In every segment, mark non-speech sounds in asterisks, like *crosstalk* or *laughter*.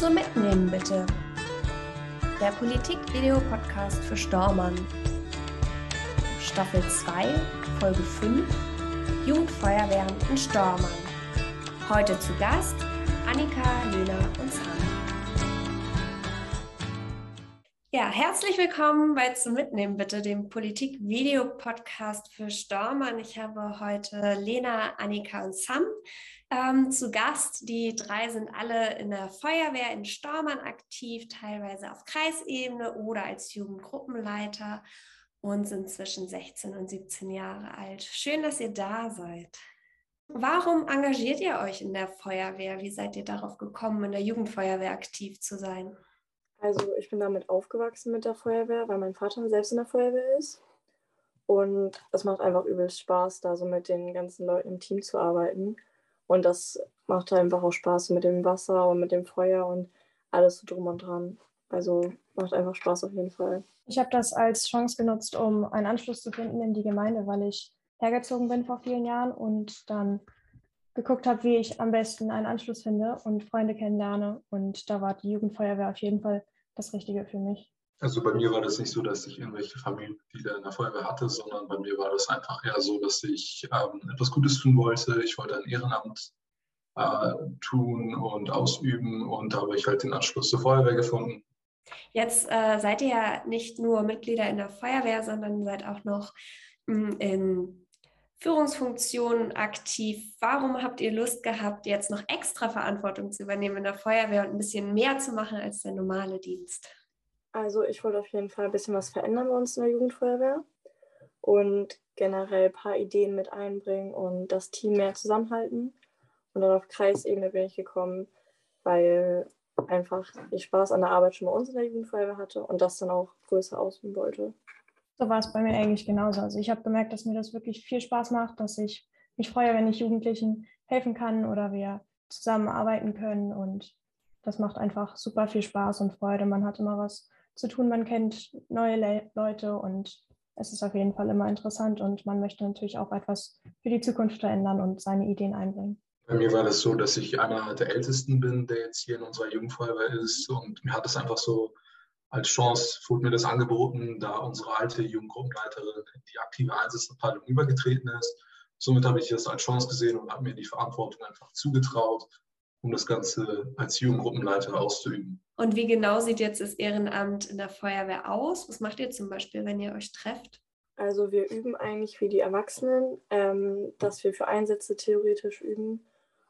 So mitnehmen bitte. Der Politik-Video-Podcast für Stormann. Staffel 2, Folge 5, Jugendfeuerwehren in Stormann. Heute zu Gast Annika, Lena und Sam. Ja, herzlich willkommen bei Zum Mitnehmen bitte, dem Politik-Video-Podcast für Stormann. Ich habe heute Lena, Annika und Sam ähm, zu Gast. Die drei sind alle in der Feuerwehr in Stormann aktiv, teilweise auf Kreisebene oder als Jugendgruppenleiter und sind zwischen 16 und 17 Jahre alt. Schön, dass ihr da seid. Warum engagiert ihr euch in der Feuerwehr? Wie seid ihr darauf gekommen, in der Jugendfeuerwehr aktiv zu sein? Also ich bin damit aufgewachsen mit der Feuerwehr, weil mein Vater selbst in der Feuerwehr ist. Und es macht einfach übelst Spaß, da so mit den ganzen Leuten im Team zu arbeiten. Und das macht einfach auch Spaß mit dem Wasser und mit dem Feuer und alles so drum und dran. Also macht einfach Spaß auf jeden Fall. Ich habe das als Chance genutzt, um einen Anschluss zu finden in die Gemeinde, weil ich hergezogen bin vor vielen Jahren und dann geguckt habe, wie ich am besten einen Anschluss finde und Freunde kennenlerne. Und da war die Jugendfeuerwehr auf jeden Fall das Richtige für mich. Also bei mir war das nicht so, dass ich irgendwelche Familienmitglieder in der Feuerwehr hatte, sondern bei mir war das einfach eher so, dass ich ähm, etwas Gutes tun wollte. Ich wollte ein Ehrenamt äh, tun und ausüben und da habe ich halt den Anschluss zur Feuerwehr gefunden. Jetzt äh, seid ihr ja nicht nur Mitglieder in der Feuerwehr, sondern seid auch noch mh, hm, in Führungsfunktionen aktiv. Warum habt ihr Lust gehabt, jetzt noch extra Verantwortung zu übernehmen in der Feuerwehr und ein bisschen mehr zu machen als der normale Dienst? Also ich wollte auf jeden Fall ein bisschen was verändern bei uns in der Jugendfeuerwehr und generell ein paar Ideen mit einbringen und das Team mehr zusammenhalten. Und dann auf Kreisebene bin ich gekommen, weil einfach ich Spaß an der Arbeit schon bei uns in der Jugendfeuerwehr hatte und das dann auch größer ausüben wollte. So war es bei mir eigentlich genauso. Also ich habe gemerkt, dass mir das wirklich viel Spaß macht, dass ich mich freue, wenn ich Jugendlichen helfen kann oder wir zusammenarbeiten können. Und das macht einfach super viel Spaß und Freude. Man hat immer was zu tun, man kennt neue Le Leute und es ist auf jeden Fall immer interessant und man möchte natürlich auch etwas für die Zukunft verändern und seine Ideen einbringen. Bei mir war das so, dass ich einer der Ältesten bin, der jetzt hier in unserer Jugendfeuerwehr ist und mir hat es einfach so als Chance wurde mir das angeboten, da unsere alte Jugendgruppenleiterin in die aktive Einsatzabteilung übergetreten ist. Somit habe ich das als Chance gesehen und habe mir die Verantwortung einfach zugetraut, um das Ganze als Jugendgruppenleiter auszuüben. Und wie genau sieht jetzt das Ehrenamt in der Feuerwehr aus? Was macht ihr zum Beispiel, wenn ihr euch trefft? Also wir üben eigentlich wie die Erwachsenen, ähm, dass wir für Einsätze theoretisch üben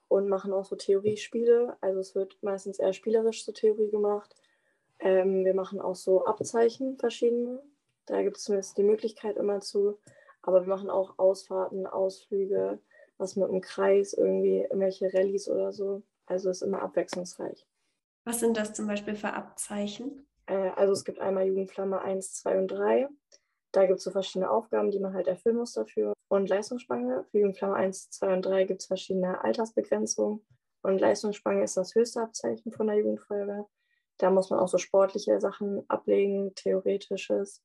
und machen auch so Theoriespiele. Also es wird meistens eher spielerisch zur Theorie gemacht. Ähm, wir machen auch so Abzeichen verschiedene. Da gibt es zumindest die Möglichkeit immer zu. Aber wir machen auch Ausfahrten, Ausflüge, was mit dem Kreis, irgendwie irgendwelche Rallyes oder so. Also ist immer abwechslungsreich. Was sind das zum Beispiel für Abzeichen? Äh, also es gibt einmal Jugendflamme 1, 2 und 3. Da gibt es so verschiedene Aufgaben, die man halt erfüllen muss dafür. Und Leistungsspange. Für Jugendflamme 1, 2 und 3 gibt es verschiedene Altersbegrenzungen. Und Leistungsspange ist das höchste Abzeichen von der Jugendfeuerwehr. Da muss man auch so sportliche Sachen ablegen, theoretisches,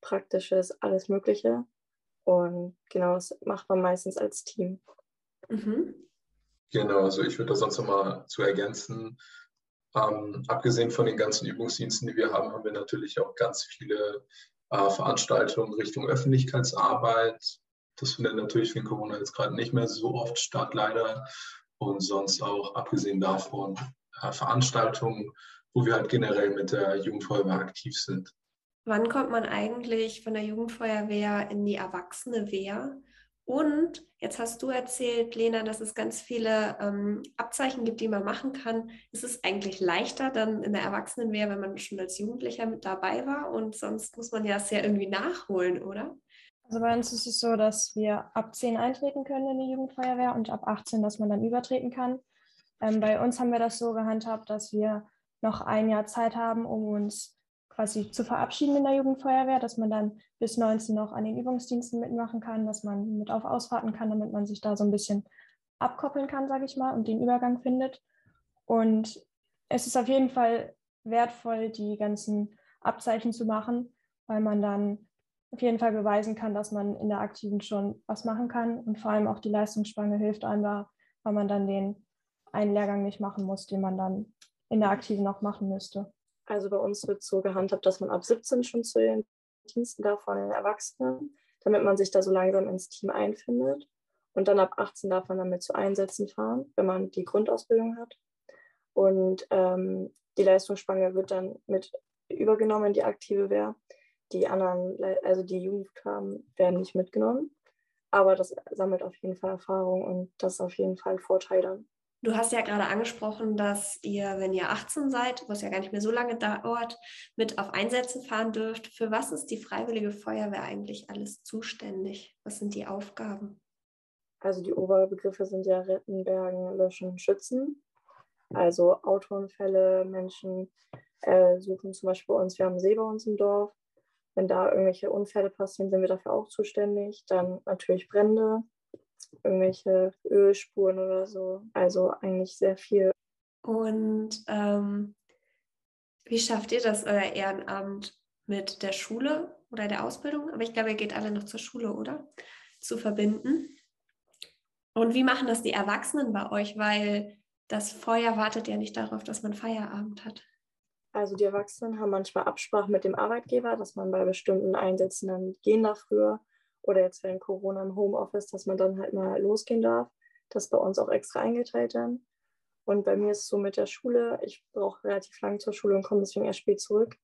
praktisches, alles Mögliche. Und genau, das macht man meistens als Team. Mhm. Genau, also ich würde das sonst nochmal zu ergänzen. Ähm, abgesehen von den ganzen Übungsdiensten, die wir haben, haben wir natürlich auch ganz viele äh, Veranstaltungen Richtung Öffentlichkeitsarbeit. Das findet natürlich wegen Corona jetzt gerade nicht mehr so oft statt, leider. Und sonst auch, abgesehen davon, äh, Veranstaltungen wo wir halt generell mit der Jugendfeuerwehr aktiv sind. Wann kommt man eigentlich von der Jugendfeuerwehr in die erwachsene Wehr? Und jetzt hast du erzählt, Lena, dass es ganz viele ähm, Abzeichen gibt, die man machen kann. Ist es eigentlich leichter dann in der Erwachsenenwehr, wenn man schon als Jugendlicher mit dabei war? Und sonst muss man ja es ja irgendwie nachholen, oder? Also bei uns ist es so, dass wir ab 10 eintreten können in die Jugendfeuerwehr und ab 18, dass man dann übertreten kann. Ähm, bei uns haben wir das so gehandhabt, dass wir noch ein Jahr Zeit haben, um uns quasi zu verabschieden in der Jugendfeuerwehr, dass man dann bis 19 noch an den Übungsdiensten mitmachen kann, dass man mit auf Ausfahrten kann, damit man sich da so ein bisschen abkoppeln kann, sage ich mal, und den Übergang findet. Und es ist auf jeden Fall wertvoll, die ganzen Abzeichen zu machen, weil man dann auf jeden Fall beweisen kann, dass man in der Aktiven schon was machen kann. Und vor allem auch die Leistungsspange hilft einem da, weil man dann den einen Lehrgang nicht machen muss, den man dann in der Aktiven noch machen müsste. Also bei uns wird so gehandhabt, dass man ab 17 schon zu den Diensten darf von den Erwachsenen, damit man sich da so langsam ins Team einfindet. Und dann ab 18 darf man damit zu Einsätzen fahren, wenn man die Grundausbildung hat. Und ähm, die Leistungsspange wird dann mit übergenommen in die aktive Wehr. Die anderen, also die Jugendfarben, werden nicht mitgenommen. Aber das sammelt auf jeden Fall Erfahrung und das ist auf jeden Fall ein Vorteil dann. Du hast ja gerade angesprochen, dass ihr, wenn ihr 18 seid, was ja gar nicht mehr so lange dauert, mit auf Einsätze fahren dürft. Für was ist die Freiwillige Feuerwehr eigentlich alles zuständig? Was sind die Aufgaben? Also die Oberbegriffe sind ja Retten, Bergen, Löschen, Schützen. Also Autounfälle, Menschen äh, suchen zum Beispiel bei uns, wir haben einen See bei uns im Dorf. Wenn da irgendwelche Unfälle passieren, sind wir dafür auch zuständig. Dann natürlich Brände, irgendwelche Ölspuren oder so. Also eigentlich sehr viel. Und ähm, wie schafft ihr das, euer Ehrenamt mit der Schule oder der Ausbildung? Aber ich glaube, ihr geht alle noch zur Schule, oder? Zu verbinden. Und wie machen das die Erwachsenen bei euch? Weil das Feuer wartet ja nicht darauf, dass man Feierabend hat. Also die Erwachsenen haben manchmal Absprache mit dem Arbeitgeber, dass man bei bestimmten Einsätzen dann gehen darf früher. Oder jetzt während Corona im Homeoffice, dass man dann halt mal losgehen darf. Das ist bei uns auch extra eingeteilt dann. Und bei mir ist es so mit der Schule, ich brauche relativ lange zur Schule und komme deswegen erst spät zurück.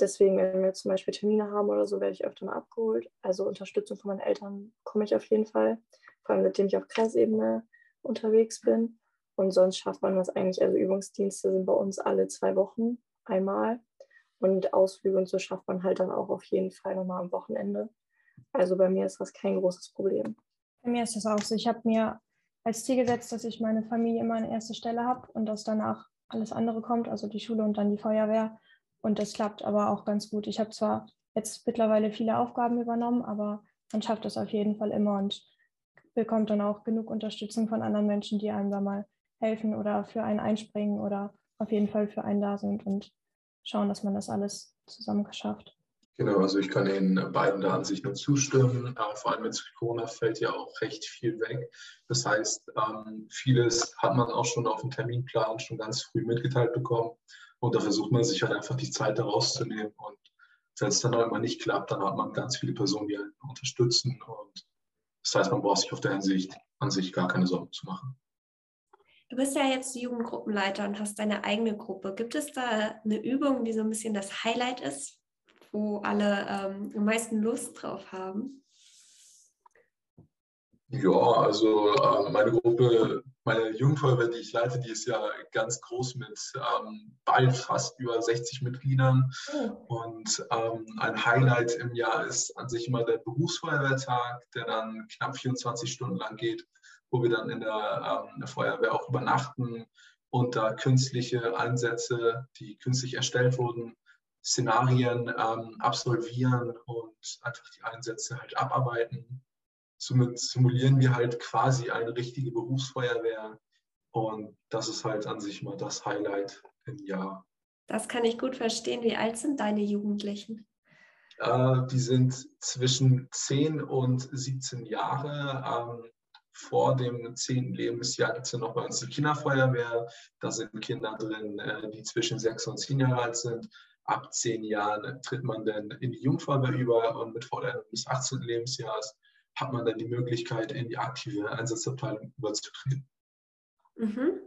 Deswegen, wenn wir zum Beispiel Termine haben oder so, werde ich öfter mal abgeholt. Also Unterstützung von meinen Eltern komme ich auf jeden Fall. Vor allem, seitdem ich auf Kreisebene unterwegs bin. Und sonst schafft man das eigentlich. Also Übungsdienste sind bei uns alle zwei Wochen einmal. Und Ausflüge und so schafft man halt dann auch auf jeden Fall nochmal am Wochenende. Also bei mir ist das kein großes Problem. Bei mir ist das auch so. Ich habe mir als Ziel gesetzt, dass ich meine Familie immer an erster Stelle habe und dass danach alles andere kommt, also die Schule und dann die Feuerwehr. Und das klappt aber auch ganz gut. Ich habe zwar jetzt mittlerweile viele Aufgaben übernommen, aber man schafft das auf jeden Fall immer und bekommt dann auch genug Unterstützung von anderen Menschen, die einem da mal helfen oder für einen einspringen oder auf jeden Fall für einen da sind und schauen, dass man das alles zusammen schafft. Genau, also ich kann Ihnen beiden der Ansicht nur zustimmen. Aber vor allem mit Corona fällt ja auch recht viel weg. Das heißt, ähm, vieles hat man auch schon auf dem Terminplan schon ganz früh mitgeteilt bekommen. Und da versucht man sich halt einfach die Zeit daraus zu nehmen. Und wenn es dann auch immer nicht klappt, dann hat man ganz viele Personen, die einen unterstützen. Und das heißt, man braucht sich auf der Hinsicht an sich gar keine Sorgen zu machen. Du bist ja jetzt Jugendgruppenleiter und hast deine eigene Gruppe. Gibt es da eine Übung, die so ein bisschen das Highlight ist, wo alle ähm, am meisten Lust drauf haben? Ja, also äh, meine Gruppe, meine Jugendfeuerwehr, die ich leite, die ist ja ganz groß mit ähm, bald fast über 60 Mitgliedern. Oh. Und ähm, ein Highlight im Jahr ist an sich immer der Berufsfeuerwehrtag, der dann knapp 24 Stunden lang geht wo wir dann in der, ähm, der Feuerwehr auch übernachten und da künstliche Einsätze, die künstlich erstellt wurden, Szenarien ähm, absolvieren und einfach die Einsätze halt abarbeiten. Somit simulieren wir halt quasi eine richtige Berufsfeuerwehr und das ist halt an sich mal das Highlight im Jahr. Das kann ich gut verstehen. Wie alt sind deine Jugendlichen? Äh, die sind zwischen 10 und 17 Jahre. Ähm, vor dem zehnten Lebensjahr gibt es ja noch bei uns die Kinderfeuerwehr. Da sind Kinder drin, äh, die zwischen sechs und zehn Jahre alt sind. Ab zehn Jahren tritt man dann in die Jungfeuerwehr über und mit Vollendung des 18. Lebensjahres hat man dann die Möglichkeit, in die aktive Einsatzabteilung überzutreten. Mhm.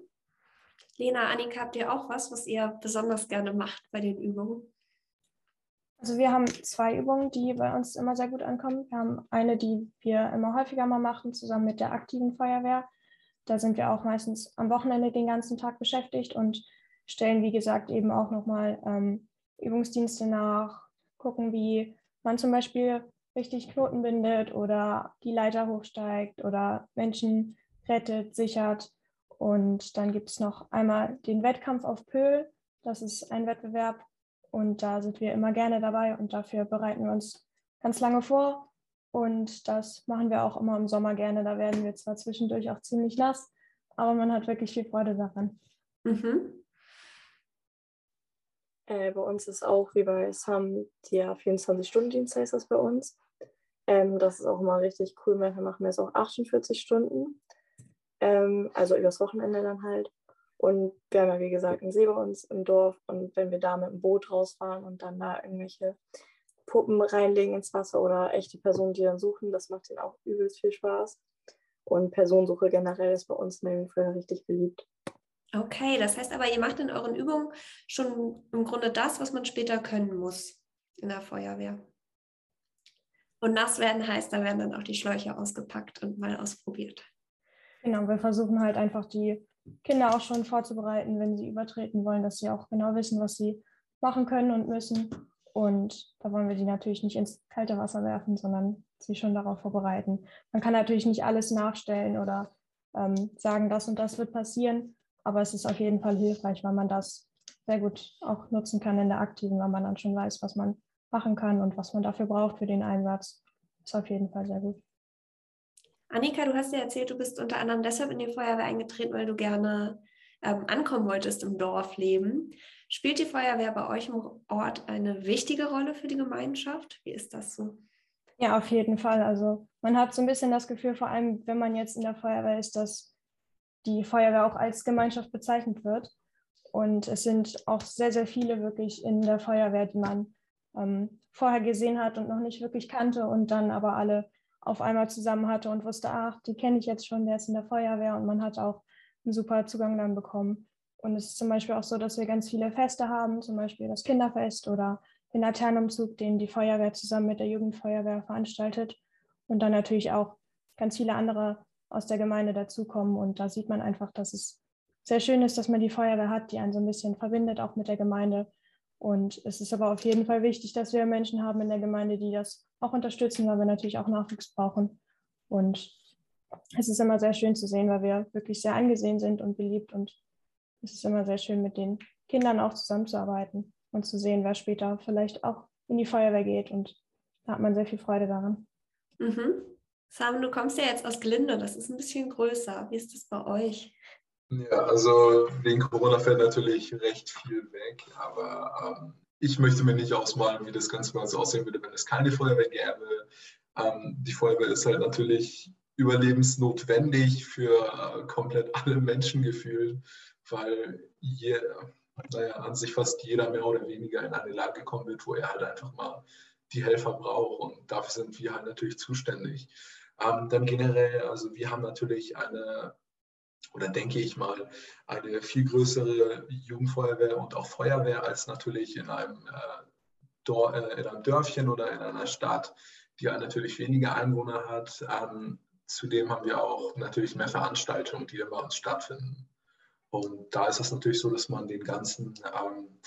Lena, Annika, habt ihr auch was, was ihr besonders gerne macht bei den Übungen? Also wir haben zwei Übungen, die bei uns immer sehr gut ankommen. Wir haben eine, die wir immer häufiger mal machen, zusammen mit der aktiven Feuerwehr. Da sind wir auch meistens am Wochenende den ganzen Tag beschäftigt und stellen, wie gesagt, eben auch nochmal ähm, Übungsdienste nach, gucken, wie man zum Beispiel richtig Knoten bindet oder die Leiter hochsteigt oder Menschen rettet, sichert. Und dann gibt es noch einmal den Wettkampf auf Pöhl. Das ist ein Wettbewerb, und da sind wir immer gerne dabei und dafür bereiten wir uns ganz lange vor. Und das machen wir auch immer im Sommer gerne. Da werden wir zwar zwischendurch auch ziemlich nass, aber man hat wirklich viel Freude daran. Mhm. Äh, bei uns ist auch, wie bei SAM, der 24-Stunden-Dienst heißt das bei uns. Ähm, das ist auch immer richtig cool. Manchmal machen wir es auch 48 Stunden. Ähm, also übers Wochenende dann halt. Und wir haben ja, wie gesagt, einen See bei uns im Dorf. Und wenn wir da mit dem Boot rausfahren und dann da irgendwelche Puppen reinlegen ins Wasser oder echte Personen, die dann suchen, das macht ihnen auch übelst viel Spaß. Und Personensuche generell ist bei uns in der Jugendfeuerwehr richtig beliebt. Okay, das heißt aber, ihr macht in euren Übungen schon im Grunde das, was man später können muss in der Feuerwehr. Und nass werden heißt, da werden dann auch die Schläuche ausgepackt und mal ausprobiert. Genau, wir versuchen halt einfach die Kinder auch schon vorzubereiten, wenn sie übertreten wollen, dass sie auch genau wissen, was sie machen können und müssen. Und da wollen wir die natürlich nicht ins kalte Wasser werfen, sondern sie schon darauf vorbereiten. Man kann natürlich nicht alles nachstellen oder ähm, sagen, das und das wird passieren, aber es ist auf jeden Fall hilfreich, weil man das sehr gut auch nutzen kann in der Aktiven, weil man dann schon weiß, was man machen kann und was man dafür braucht für den Einsatz. Ist auf jeden Fall sehr gut. Annika, du hast ja erzählt, du bist unter anderem deshalb in die Feuerwehr eingetreten, weil du gerne ähm, ankommen wolltest im Dorfleben. Spielt die Feuerwehr bei euch im Ort eine wichtige Rolle für die Gemeinschaft? Wie ist das so? Ja, auf jeden Fall. Also man hat so ein bisschen das Gefühl, vor allem wenn man jetzt in der Feuerwehr ist, dass die Feuerwehr auch als Gemeinschaft bezeichnet wird. Und es sind auch sehr, sehr viele wirklich in der Feuerwehr, die man ähm, vorher gesehen hat und noch nicht wirklich kannte und dann aber alle auf einmal zusammen hatte und wusste, ach, die kenne ich jetzt schon, der ist in der Feuerwehr und man hat auch einen super Zugang dann bekommen. Und es ist zum Beispiel auch so, dass wir ganz viele Feste haben, zum Beispiel das Kinderfest oder den Laternenumzug, den die Feuerwehr zusammen mit der Jugendfeuerwehr veranstaltet. Und dann natürlich auch ganz viele andere aus der Gemeinde dazukommen. Und da sieht man einfach, dass es sehr schön ist, dass man die Feuerwehr hat, die einen so ein bisschen verbindet, auch mit der Gemeinde. Und es ist aber auf jeden Fall wichtig, dass wir Menschen haben in der Gemeinde, die das auch unterstützen, weil wir natürlich auch Nachwuchs brauchen. Und es ist immer sehr schön zu sehen, weil wir wirklich sehr angesehen sind und beliebt. Und es ist immer sehr schön, mit den Kindern auch zusammenzuarbeiten und zu sehen, wer später vielleicht auch in die Feuerwehr geht. Und da hat man sehr viel Freude daran. Mhm. Sam, du kommst ja jetzt aus Glinde, das ist ein bisschen größer. Wie ist das bei euch? Ja, also wegen Corona fällt natürlich recht viel weg, aber ähm, ich möchte mir nicht ausmalen, wie das Ganze mal so aussehen würde, wenn es keine Feuerwehr gäbe. Ähm, die Feuerwehr ist halt natürlich überlebensnotwendig für äh, komplett *laughs* alle Menschen gefühlt, weil je, naja, an sich fast jeder mehr oder weniger in eine Lage kommen wird, wo er halt einfach mal die Helfer braucht und dafür sind wir halt natürlich zuständig. Ähm, dann generell, also wir haben natürlich eine, oder denke ich mal, eine viel größere Jugendfeuerwehr und auch Feuerwehr als natürlich in einem, äh, Dor äh, in einem Dörfchen oder in einer Stadt, die halt natürlich weniger Einwohner hat. Ähm, zudem haben wir auch natürlich mehr Veranstaltungen, die bei uns stattfinden. Und da ist es natürlich so, dass man den ganzen, ähm,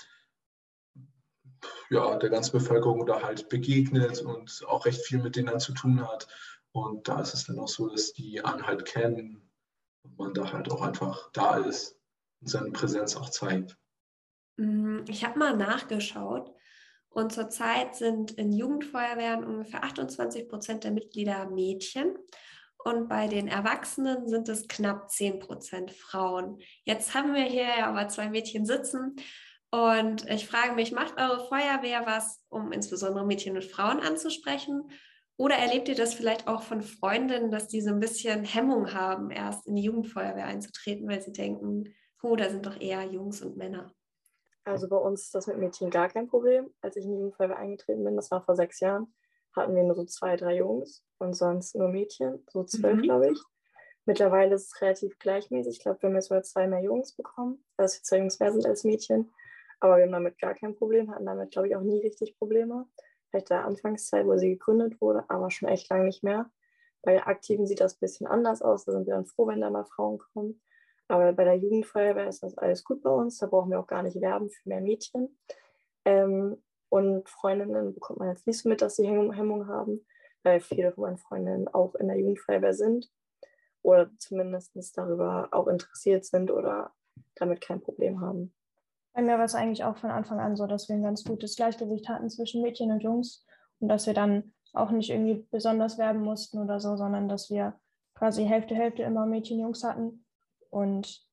ja, der ganzen Bevölkerung da halt begegnet und auch recht viel mit denen zu tun hat. Und da ist es dann auch so, dass die einen halt kennen und man da halt auch einfach da ist und seine Präsenz auch zeigt. Mm, ich habe mal nachgeschaut und zurzeit sind in Jugendfeuerwehren ungefähr 28 Prozent der Mitglieder Mädchen und bei den Erwachsenen sind es knapp 10 Prozent Frauen. Jetzt haben wir hier ja aber zwei Mädchen sitzen und ich frage mich, macht eure Feuerwehr was, um insbesondere Mädchen und Frauen anzusprechen? Oder erlebt ihr das vielleicht auch von Freundinnen, dass die so ein bisschen Hemmung haben, erst in die Jugendfeuerwehr einzutreten, weil sie denken, oh, da sind doch eher Jungs und Männer? Also bei uns ist das mit Mädchen gar kein Problem. Als ich in die Jugendfeuerwehr eingetreten bin, das war vor sechs Jahren, hatten wir nur so zwei, drei Jungs und sonst nur Mädchen, so zwölf, mhm. glaube ich. Mittlerweile ist es relativ gleichmäßig. Ich glaube, wir haben jetzt mal zwei mehr Jungs bekommen, dass wir zwei Jungs mehr sind als Mädchen. Aber wir haben damit gar kein Problem, hatten damit, glaube ich, auch nie richtig Probleme vielleicht der Anfangszeit, wo sie gegründet wurde, aber schon echt lange nicht mehr. Bei Aktiven sieht das ein bisschen anders aus. Da sind wir dann froh, wenn da mal Frauen kommen. Aber bei der Jugendfeuerwehr ist das alles gut bei uns. Da brauchen wir auch gar nicht werben für mehr Mädchen. Ähm, und Freundinnen bekommt man jetzt nicht so mit, dass sie Hemmung haben, weil viele von meinen Freundinnen auch in der Jugendfeuerwehr sind oder zumindest darüber auch interessiert sind oder damit kein Problem haben. Bei mir war es eigentlich auch von Anfang an so, dass wir ein ganz gutes Gleichgewicht hatten zwischen Mädchen und Jungs und dass wir dann auch nicht irgendwie besonders werben mussten oder so, sondern dass wir quasi Hälfte, Hälfte immer Mädchen, Jungs hatten. Und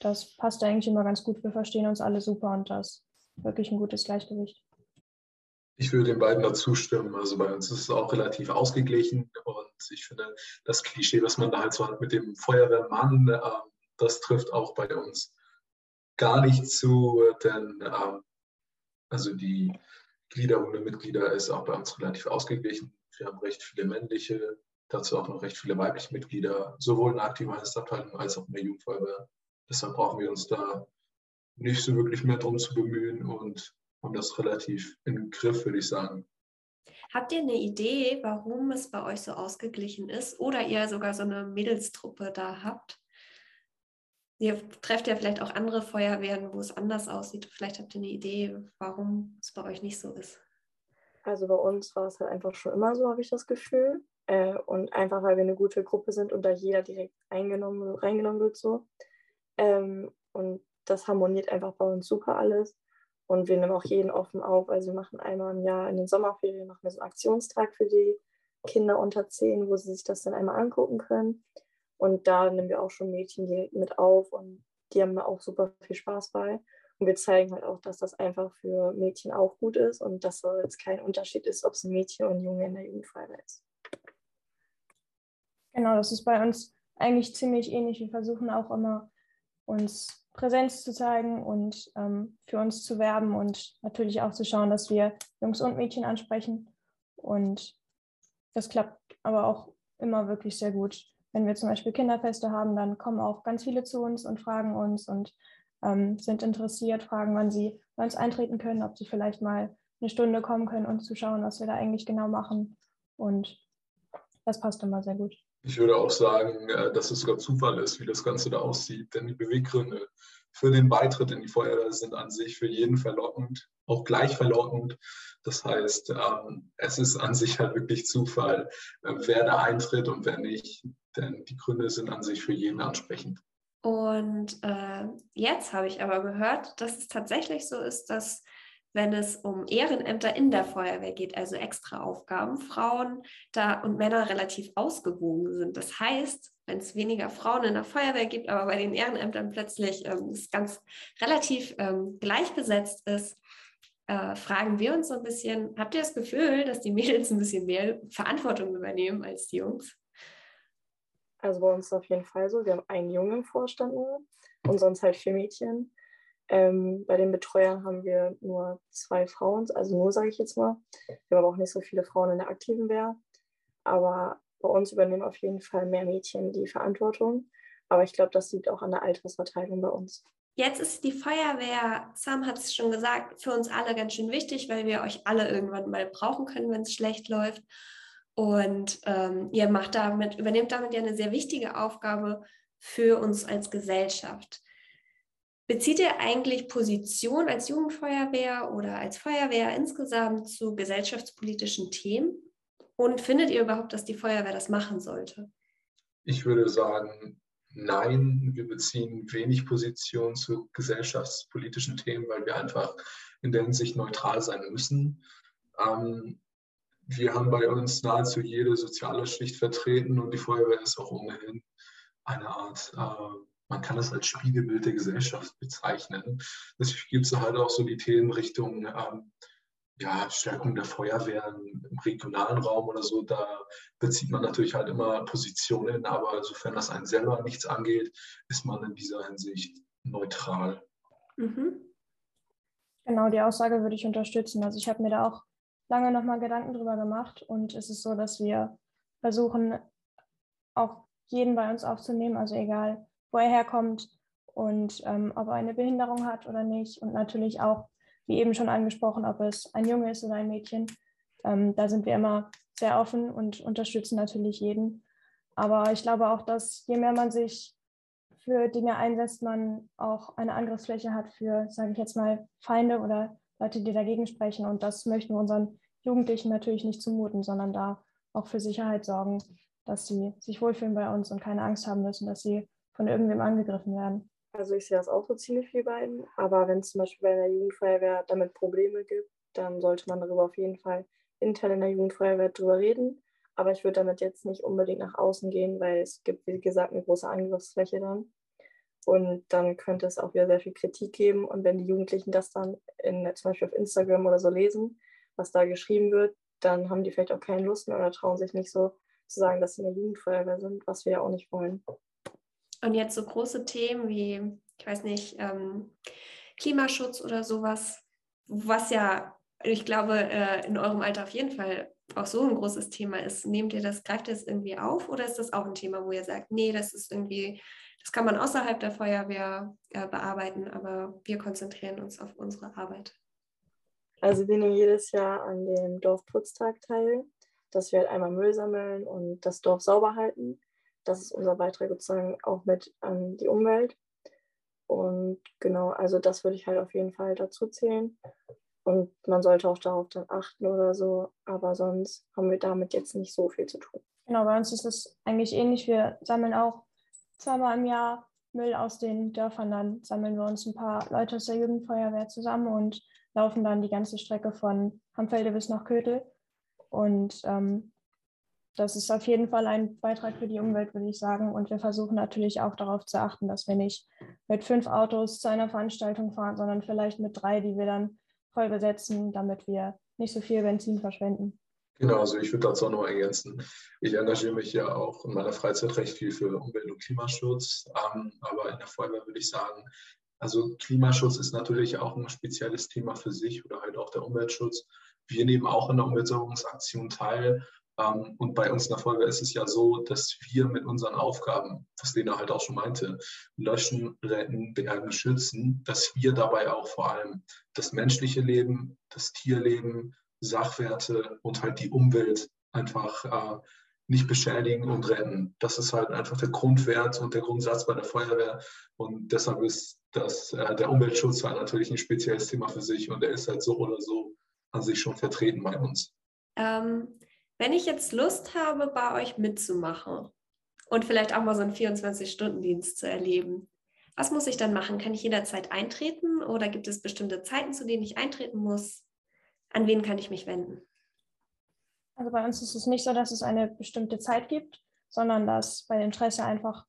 das passt eigentlich immer ganz gut. Wir verstehen uns alle super und das ist wirklich ein gutes Gleichgewicht. Ich würde den beiden dazu stimmen. Also bei uns ist es auch relativ ausgeglichen und ich finde, das Klischee, was man da halt so hat mit dem Feuerwehrmann, äh, das trifft auch bei uns. Gar nicht zu, denn ähm, also die Gliederung Mitglieder ist auch bei uns relativ ausgeglichen. Wir haben recht viele männliche, dazu auch noch recht viele weibliche Mitglieder, sowohl in der aktiven Einsatzabteilung als auch in der Jugendfeuerwehr. Deshalb brauchen wir uns da nicht so wirklich mehr drum zu bemühen und haben das relativ im Griff, würde ich sagen. Habt ihr eine Idee, warum es bei euch so ausgeglichen ist oder ihr sogar so eine Mädelstruppe da habt? Ihr trefft ja vielleicht auch andere Feuerwehren, wo es anders aussieht. Vielleicht habt ihr eine Idee, warum es bei euch nicht so ist. Also bei uns war es halt einfach schon immer so, habe ich das Gefühl. Äh, und einfach, weil wir eine gute Gruppe sind und da jeder direkt eingenommen, reingenommen wird so. Ähm, und das harmoniert einfach bei uns super alles. Und wir nehmen auch jeden offen auf. Also wir machen einmal im Jahr in den Sommerferien machen wir so einen Aktionstag für die Kinder unter 10, wo sie sich das dann einmal angucken können. Und da nehmen wir auch schon Mädchen direkt mit auf und die haben da auch super viel Spaß bei. Und wir zeigen halt auch, dass das einfach für Mädchen auch gut ist und dass es jetzt kein Unterschied ist, ob es ein Mädchen oder ein Junge in der Jugendfreiheit ist. Genau, das ist bei uns eigentlich ziemlich ähnlich. Wir versuchen auch immer, uns Präsenz zu zeigen und ähm, für uns zu werben und natürlich auch zu schauen, dass wir Jungs und Mädchen ansprechen. Und das klappt aber auch immer wirklich sehr gut wenn wir zum Beispiel Kinderfeste haben, dann kommen auch ganz viele zu uns und fragen uns und ähm, sind interessiert, fragen, wann sie bei uns eintreten können, ob sie vielleicht mal eine Stunde kommen können, um zu schauen, was wir da eigentlich genau machen. Und das passt immer sehr gut. Ich würde auch sagen, äh, dass es sogar Zufall ist, wie das Ganze da aussieht, denn die Beweggründe für den Beitritt in die Feuerwehr sind an sich für jeden verlockend, auch gleich verlockend. Das heißt, ähm, es ist an sich halt wirklich Zufall, äh, wer da eintritt und wer nicht denn die Gründe sind an sich für jeden ansprechend. Und äh, jetzt habe ich aber gehört, dass es tatsächlich so ist, dass wenn es um Ehrenämter in der Feuerwehr geht, also extra Aufgaben, Frauen da und Männer relativ ausgewogen sind. Das heißt, wenn es weniger Frauen in der Feuerwehr gibt, aber bei den Ehrenämtern plötzlich ähm, es ganz relativ ähm, gleichbesetzt ist, äh, fragen wir uns so ein bisschen, habt ihr das Gefühl, dass die Mädels ein bisschen mehr Verantwortung übernehmen als die Jungs? Also bei uns ist auf jeden Fall so. Wir haben einen Jungen im Vorstand nur und sonst halt vier Mädchen. Ähm, bei den Betreuern haben wir nur zwei Frauen, also nur sage ich jetzt mal. Wir haben aber auch nicht so viele Frauen in der aktiven Wehr. Aber bei uns übernehmen auf jeden Fall mehr Mädchen die Verantwortung. Aber ich glaube, das liegt auch an der Altersverteilung bei uns. Jetzt ist die Feuerwehr, Sam hat es schon gesagt, für uns alle ganz schön wichtig, weil wir euch alle irgendwann mal brauchen können, wenn es schlecht läuft. Und ähm, ihr macht damit, übernehmt damit ja eine sehr wichtige Aufgabe für uns als Gesellschaft. Bezieht ihr eigentlich Position als Jugendfeuerwehr oder als Feuerwehr insgesamt zu gesellschaftspolitischen Themen? Und findet ihr überhaupt, dass die Feuerwehr das machen sollte? Ich würde sagen, nein, wir beziehen wenig Position zu gesellschaftspolitischen Themen, weil wir einfach in der Hinsicht neutral sein müssen. Ähm, wir haben bei uns nahezu jede soziale Schicht vertreten und die Feuerwehr ist auch ohnehin eine Art, äh, man kann es als Spiegelbild der Gesellschaft bezeichnen. Deswegen gibt es halt auch so die Themen Richtung ähm, ja, Stärkung der Feuerwehren im regionalen Raum oder so. Da bezieht man natürlich halt immer Positionen, aber sofern das einen selber nichts angeht, ist man in dieser Hinsicht neutral. Mhm. Genau, die Aussage würde ich unterstützen. Also ich habe mir da auch lange nochmal Gedanken drüber gemacht und es ist so, dass wir versuchen, auch jeden bei uns aufzunehmen, also egal, wo er herkommt und ähm, ob er eine Behinderung hat oder nicht und natürlich auch, wie eben schon angesprochen, ob es ein Junge ist oder ein Mädchen. Ähm, da sind wir immer sehr offen und unterstützen natürlich jeden. Aber ich glaube auch, dass je mehr man sich für Dinge einsetzt, man auch eine Angriffsfläche hat für, sage ich jetzt mal, Feinde oder Leute, die dagegen sprechen. Und das möchten wir unseren Jugendlichen natürlich nicht zumuten, sondern da auch für Sicherheit sorgen, dass sie sich wohlfühlen bei uns und keine Angst haben müssen, dass sie von irgendwem angegriffen werden. Also ich sehe das auch so ziemlich wie beiden, aber wenn es zum Beispiel bei der Jugendfeuerwehr damit Probleme gibt, dann sollte man darüber auf jeden Fall intern in der Jugendfeuerwehr drüber reden. Aber ich würde damit jetzt nicht unbedingt nach außen gehen, weil es gibt, wie gesagt, eine große Angriffsfläche dann. Und dann könnte es auch wieder sehr viel Kritik geben. Und wenn die Jugendlichen das dann in, zum Beispiel auf Instagram oder so lesen, was da geschrieben wird, dann haben die vielleicht auch keine Lust mehr oder trauen sich nicht so zu sagen, dass sie in der Jugendfeuerwehr sind, was wir ja auch nicht wollen. Und jetzt so große Themen wie ich weiß nicht, ähm, Klimaschutz oder sowas, was ja, ich glaube, äh, in eurem Alter auf jeden Fall auch so ein großes Thema ist. Nehmt ihr das, greift ihr das irgendwie auf oder ist das auch ein Thema, wo ihr sagt, nee, das ist irgendwie, das kann man außerhalb der Feuerwehr äh, bearbeiten, aber wir konzentrieren uns auf unsere Arbeit? Also wir nehmen jedes Jahr an dem Dorfputztag teil, dass wir halt einmal Müll sammeln und das Dorf sauber halten. Das ist unser Beitrag sozusagen auch mit an die Umwelt. Und genau, also das würde ich halt auf jeden Fall dazu zählen. Und man sollte auch darauf dann achten oder so. Aber sonst haben wir damit jetzt nicht so viel zu tun. Genau, bei uns ist es eigentlich ähnlich. Wir sammeln auch zweimal im Jahr Müll aus den Dörfern. Dann sammeln wir uns ein paar Leute aus der Jugendfeuerwehr zusammen und laufen dann die ganze Strecke von Hamfelde bis nach Kötel. Und ähm, das ist auf jeden Fall ein Beitrag für die Umwelt, würde ich sagen. Und wir versuchen natürlich auch darauf zu achten, dass wir nicht mit fünf Autos zu einer Veranstaltung fahren, sondern vielleicht mit drei, die wir dann voll besetzen, damit wir nicht so viel Benzin verschwenden. Genau, also ich würde dazu auch noch ergänzen. Ich engagiere mich ja auch in meiner Freizeit recht viel für Umwelt- und Klimaschutz. Ähm, aber in der Feuerwehr würde ich sagen, also Klimaschutz ist natürlich auch ein spezielles Thema für sich oder halt auch der Umweltschutz. Wir nehmen auch an der Umweltsauberungsaktion teil. Ähm, und bei uns in der Feuerwehr ist es ja so, dass wir mit unseren Aufgaben, was Lena halt auch schon meinte, löschen, retten, bergen, schützen, dass wir dabei auch vor allem das menschliche Leben, das Tierleben, Sachwerte und halt die Umwelt einfach äh, nicht beschädigen und retten. Das ist halt einfach der Grundwert und der Grundsatz bei der Feuerwehr. Und deshalb ist das, äh, der Umweltschutz halt natürlich ein spezielles Thema für sich und er ist halt so oder so an sich schon vertreten bei uns. Ähm, wenn ich jetzt Lust habe, bei euch mitzumachen und vielleicht auch mal so einen 24-Stunden-Dienst zu erleben, was muss ich dann machen? Kann ich jederzeit eintreten oder gibt es bestimmte Zeiten, zu denen ich eintreten muss? An wen kann ich mich wenden? Also bei uns ist es nicht so, dass es eine bestimmte Zeit gibt, sondern dass bei Interesse einfach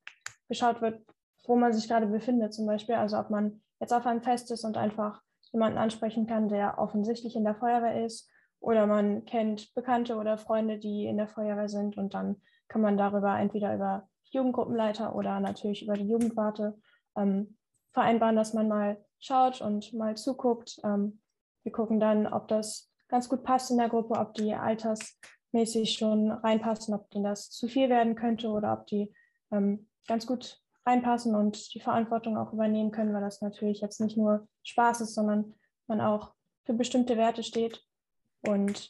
geschaut wird, wo man sich gerade befindet zum Beispiel. Also ob man jetzt auf einem Fest ist und einfach jemanden ansprechen kann, der offensichtlich in der Feuerwehr ist oder man kennt Bekannte oder Freunde, die in der Feuerwehr sind und dann kann man darüber entweder über Jugendgruppenleiter oder natürlich über die Jugendwarte ähm, vereinbaren, dass man mal schaut und mal zuguckt. Ähm, wir gucken dann, ob das ganz gut passt in der Gruppe, ob die altersmäßig schon reinpassen, ob denen das zu viel werden könnte oder ob die ähm, ganz gut reinpassen und die Verantwortung auch übernehmen können, weil das natürlich jetzt nicht nur Spaß ist, sondern man auch für bestimmte Werte steht. Und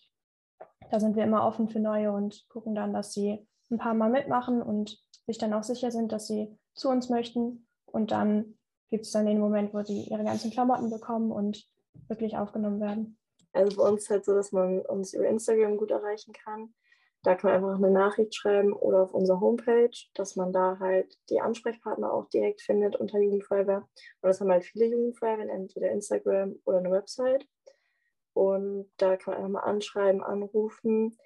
da sind wir immer offen für neue und gucken dann, dass sie ein paar Mal mitmachen und sich dann auch sicher sind, dass sie zu uns möchten. Und dann gibt es dann den Moment, wo sie ihre ganzen Klamotten bekommen und wirklich aufgenommen werden. Also bei uns ist halt so, dass man uns über Instagram gut erreichen kann. Da kann man einfach eine Nachricht schreiben oder auf unserer Homepage, dass man da halt die Ansprechpartner auch direkt findet unter Jugendfeuerwehr. Und das haben halt viele Jugendfeuerwehren, entweder Instagram oder eine Website. Und da kann man einfach mal anschreiben, anrufen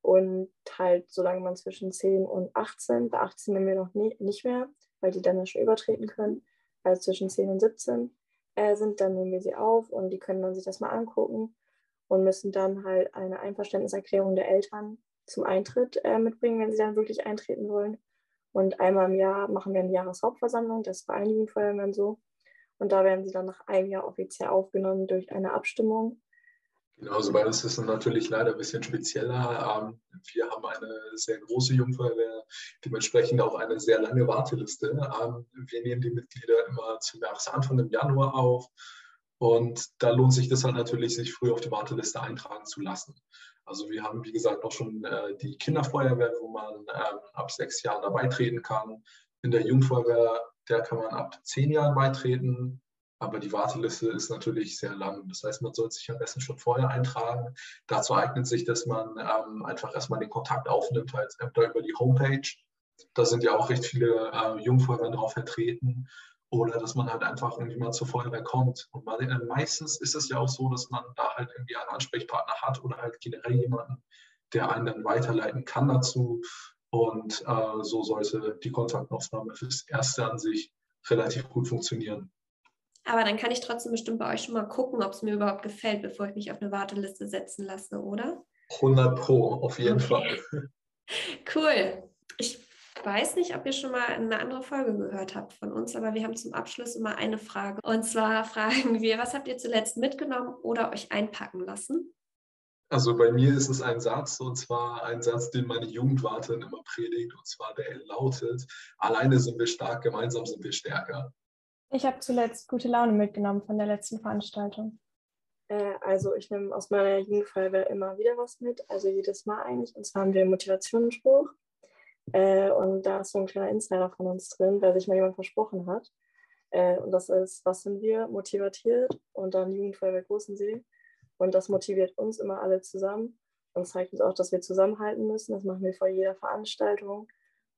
und halt, solange man zwischen 10 und 18, bei 18 nehmen wir noch nie, nicht mehr, weil die dann ja schon übertreten können, also zwischen 10 und 17 äh, sind, dann nehmen wir sie auf und die können dann sich das mal angucken und müssen dann halt eine Einverständniserklärung der Eltern zum Eintritt äh, mitbringen, wenn sie dann wirklich eintreten wollen. Und einmal im Jahr machen wir eine Jahreshauptversammlung, das ist bei einigen Feuerwehren so. Und da werden sie dann nach einem Jahr offiziell aufgenommen durch eine Abstimmung. Genau, also bei uns ist natürlich leider ein bisschen spezieller. Ähm, wir haben eine sehr große Jungfeuerwehr, dementsprechend auch eine sehr lange Warteliste. Ähm, wir nehmen die Mitglieder immer zum Jahresanfang im Januar auf und da lohnt sich das halt natürlich, sich früh auf die Warteliste eintragen zu lassen. Also wir haben, wie gesagt, auch schon äh, die Kinderfeuerwehr, wo man ähm, ab sechs Jahren da beitreten kann. In der Jungfeuerwehr, der kann man ab zehn Jahren beitreten. Aber die Warteliste ist natürlich sehr lang. Das heißt, man sollte sich am besten schon vorher eintragen. Dazu eignet sich, dass man ähm, einfach erstmal den Kontakt aufnimmt, als entweder über die Homepage. Da sind ja auch recht viele äh, Jungfeuerwehren drauf vertreten oder dass man halt einfach irgendwie mal zur Feuerwehr kommt. Und äh, meistens ist es ja auch so, dass man da halt irgendwie einen Ansprechpartner hat oder halt generell jemanden, der einen dann weiterleiten kann dazu. Und äh, so sollte die Kontaktaufnahme fürs Erste an sich relativ gut funktionieren. Aber dann kann ich trotzdem bestimmt bei euch schon mal gucken, ob es mir überhaupt gefällt, bevor ich mich auf eine Warteliste setzen lasse, oder? 100 Pro, auf jeden okay. Fall. Cool. Ich weiß nicht, ob ihr schon mal eine andere Folge gehört habt von uns, aber wir haben zum Abschluss immer eine Frage. Und zwar *laughs* fragen wir, was habt ihr zuletzt mitgenommen oder euch einpacken lassen? Also bei mir ist es ein Satz, und zwar ein Satz, den meine Jugendwartin immer predigt, und zwar der lautet, alleine sind wir stark, gemeinsam sind wir stärker. Ich habe zuletzt gute Laune mitgenommen von der letzten Veranstaltung. Äh, also ich nehme aus meiner Jugendfeuerwehr immer wieder was mit, also jedes Mal eigentlich. Und zwar haben wir einen Motivationsspruch. Äh, und da ist so ein kleiner Insider von uns drin, weil sich mal jemand versprochen hat. Äh, und das ist, was sind wir? Motiviert und dann Jugendfeuerwehr Großensee. Und das motiviert uns immer alle zusammen und zeigt uns auch, dass wir zusammenhalten müssen. Das machen wir vor jeder Veranstaltung.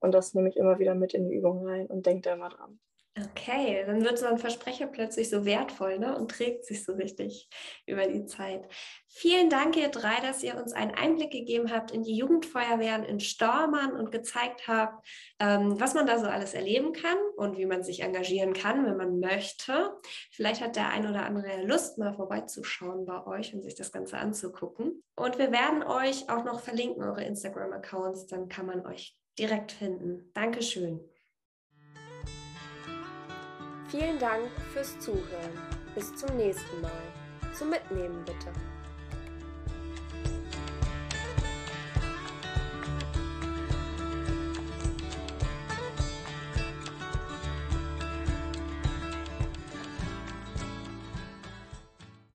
Und das nehme ich immer wieder mit in die Übung rein und denke da immer dran. Okay, dann wird so ein Versprecher plötzlich so wertvoll ne? und trägt sich so richtig über die Zeit. Vielen Dank, ihr drei, dass ihr uns einen Einblick gegeben habt in die Jugendfeuerwehren in Stormann und gezeigt habt, ähm, was man da so alles erleben kann und wie man sich engagieren kann, wenn man möchte. Vielleicht hat der ein oder andere Lust, mal vorbeizuschauen bei euch und sich das Ganze anzugucken. Und wir werden euch auch noch verlinken, eure Instagram-Accounts, dann kann man euch direkt finden. Dankeschön. Vielen Dank fürs Zuhören. Bis zum nächsten Mal. Zum Mitnehmen bitte.